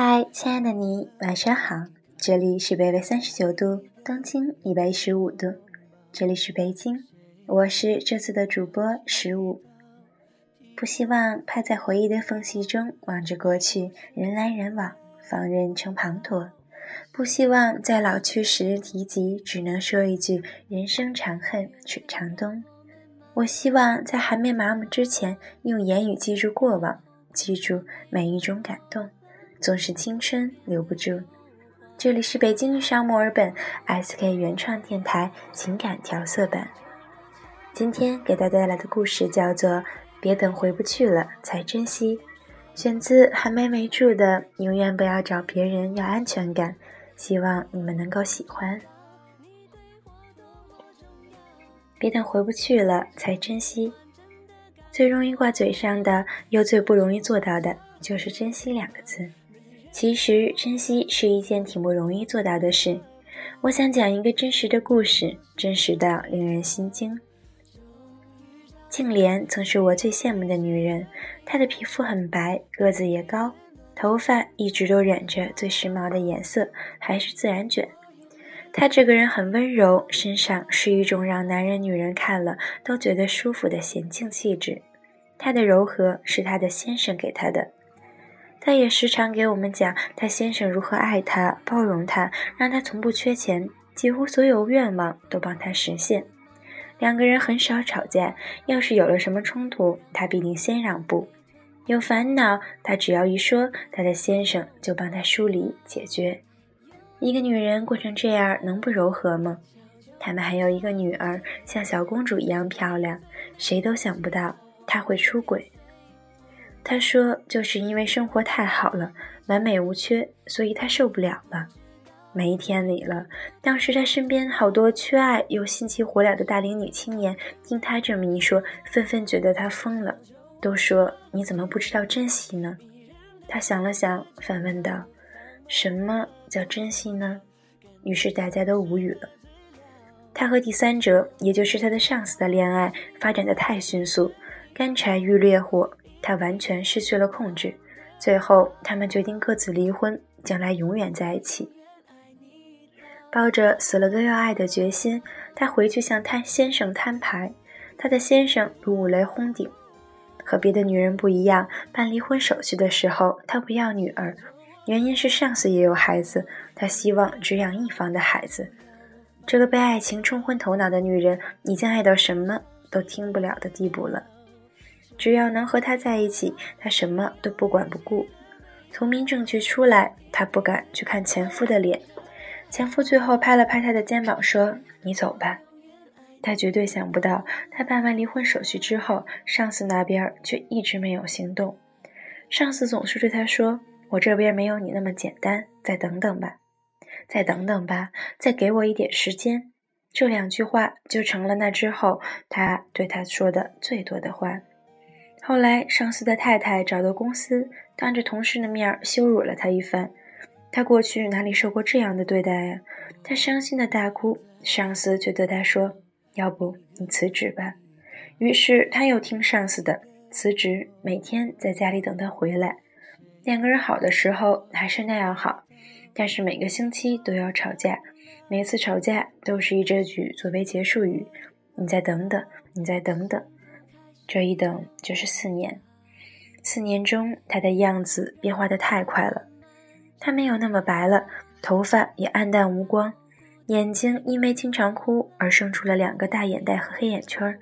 嗨，亲爱的你，晚上好。这里是北纬三十九度，东经一百一十五度，这里是北京，我是这次的主播十五。不希望趴在回忆的缝隙中望着过去，人来人往，放任成滂沱。不希望在老去时提及，只能说一句“人生长恨水长东”。我希望在还没麻木之前，用言语记住过往，记住每一种感动。总是青春留不住。这里是北京遇上墨尔本 SK 原创电台情感调色版。今天给大家带来的故事叫做《别等回不去了才珍惜》，选自韩梅梅著的《永远不要找别人要安全感》，希望你们能够喜欢。别等回不去了才珍惜，最容易挂嘴上的，又最不容易做到的，就是“珍惜”两个字。其实，珍惜是一件挺不容易做到的事。我想讲一个真实的故事，真实到令人心惊。静莲曾是我最羡慕的女人，她的皮肤很白，个子也高，头发一直都染着最时髦的颜色，还是自然卷。她这个人很温柔，身上是一种让男人、女人看了都觉得舒服的娴静气质。她的柔和是她的先生给她的。他也时常给我们讲他先生如何爱他、包容他，让他从不缺钱，几乎所有愿望都帮他实现。两个人很少吵架，要是有了什么冲突，他必定先让步。有烦恼，他只要一说，他的先生就帮他梳理解决。一个女人过成这样，能不柔和吗？他们还有一个女儿，像小公主一样漂亮，谁都想不到她会出轨。他说：“就是因为生活太好了，完美无缺，所以他受不了了。每一天里了，当时他身边好多缺爱又心急火燎的大龄女青年，听他这么一说，纷纷觉得他疯了，都说你怎么不知道珍惜呢？”他想了想，反问道：“什么叫珍惜呢？”于是大家都无语了。他和第三者，也就是他的上司的恋爱发展的太迅速，干柴遇烈火。他完全失去了控制，最后他们决定各自离婚，将来永远在一起。抱着死了都要爱的决心，他回去向他先生摊牌。他的先生如五雷轰顶，和别的女人不一样，办离婚手续的时候，他不要女儿，原因是上司也有孩子，他希望只养一方的孩子。这个被爱情冲昏头脑的女人，已经爱到什么都听不了的地步了。只要能和他在一起，他什么都不管不顾。从民政局出来，他不敢去看前夫的脸。前夫最后拍了拍他的肩膀，说：“你走吧。”他绝对想不到，他办完离婚手续之后，上司那边却一直没有行动。上司总是对他说：“我这边没有你那么简单，再等等吧，再等等吧，再给我一点时间。”这两句话就成了那之后他对他说的最多的话。后来，上司的太太找到公司，当着同事的面羞辱了他一番。他过去哪里受过这样的对待呀？他伤心的大哭，上司却对他说：“要不你辞职吧。”于是他又听上司的，辞职，每天在家里等他回来。两个人好的时候还是那样好，但是每个星期都要吵架，每次吵架都是以这句作为结束语：“你再等等，你再等等。”这一等就是四年，四年中他的样子变化的太快了，他没有那么白了，头发也暗淡无光，眼睛因为经常哭而生出了两个大眼袋和黑眼圈，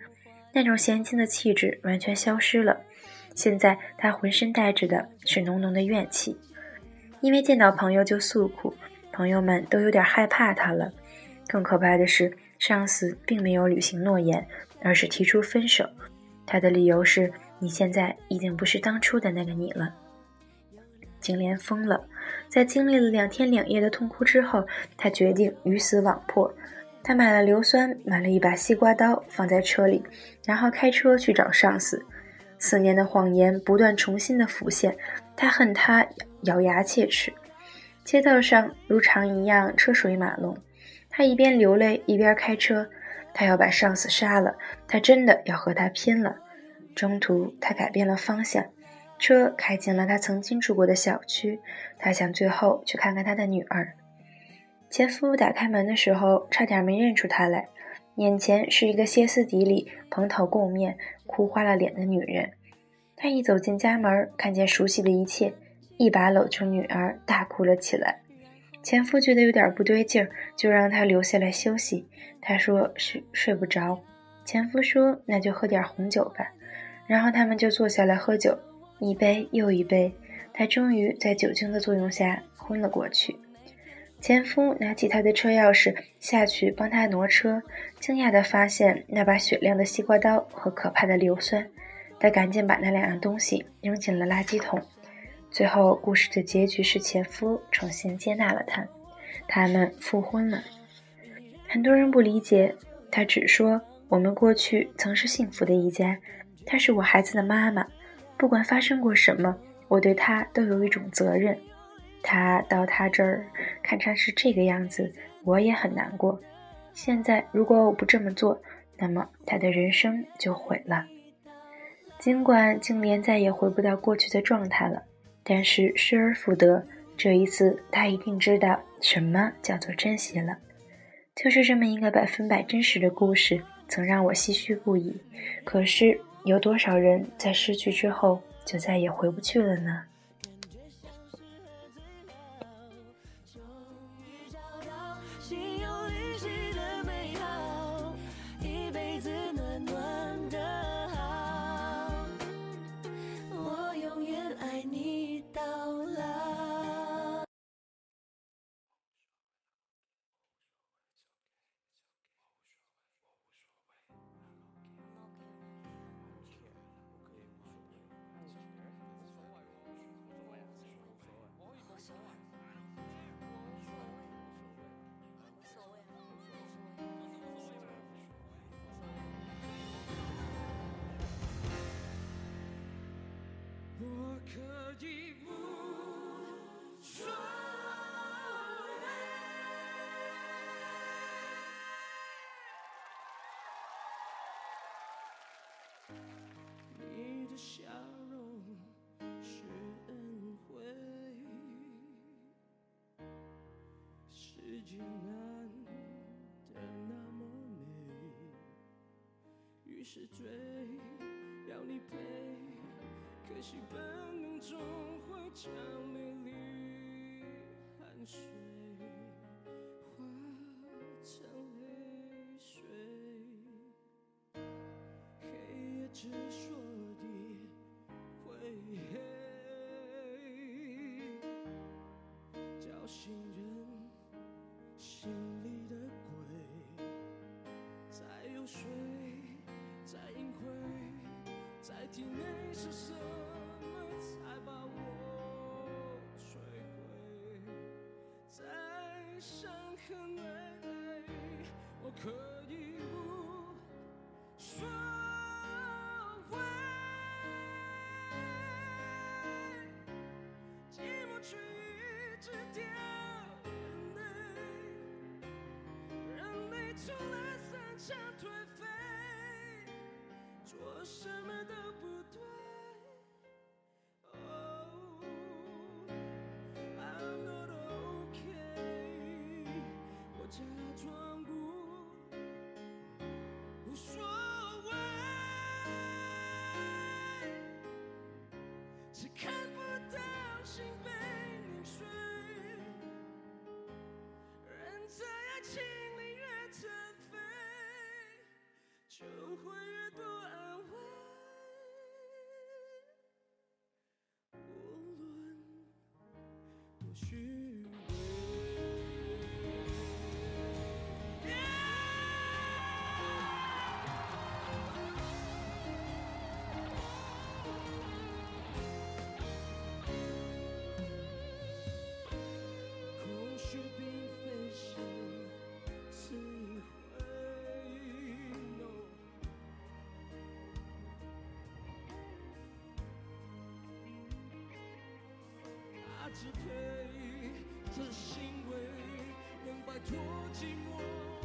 那种娴静的气质完全消失了。现在他浑身带着的是浓浓的怨气，因为见到朋友就诉苦，朋友们都有点害怕他了。更可怕的是，上司并没有履行诺言，而是提出分手。他的理由是：“你现在已经不是当初的那个你了。”景莲疯了，在经历了两天两夜的痛哭之后，他决定鱼死网破。他买了硫酸，买了一把西瓜刀，放在车里，然后开车去找上司。四年的谎言不断重新的浮现，他恨他，咬牙切齿。街道上如常一样车水马龙，他一边流泪一边开车。他要把上司杀了，他真的要和他拼了。中途他改变了方向，车开进了他曾经住过的小区，他想最后去看看他的女儿。前夫打开门的时候，差点没认出他来，眼前是一个歇斯底里、蓬头垢面、哭花了脸的女人。他一走进家门，看见熟悉的一切，一把搂住女儿，大哭了起来。前夫觉得有点不对劲儿，就让他留下来休息。他说睡睡不着。前夫说那就喝点红酒吧。然后他们就坐下来喝酒，一杯又一杯。他终于在酒精的作用下昏了过去。前夫拿起他的车钥匙下去帮他挪车，惊讶地发现那把雪亮的西瓜刀和可怕的硫酸。他赶紧把那两样东西扔进了垃圾桶。最后，故事的结局是前夫重新接纳了她，他们复婚了。很多人不理解，他只说我们过去曾是幸福的一家，她是我孩子的妈妈，不管发生过什么，我对她都有一种责任。他到他这儿看她是这个样子，我也很难过。现在如果我不这么做，那么他的人生就毁了。尽管静莲再也回不到过去的状态了。但是失而复得，这一次他一定知道什么叫做珍惜了。就是这么一个百分百真实的故事，曾让我唏嘘不已。可是有多少人在失去之后就再也回不去了呢？是追，要你陪，可惜本能总会将美在体内是什么才把我摧毁？在伤痕累累，我可以不说回。寂寞却一直掉眼泪，人类除了散场颓废，什么都。不支配这行为，能摆脱寂寞。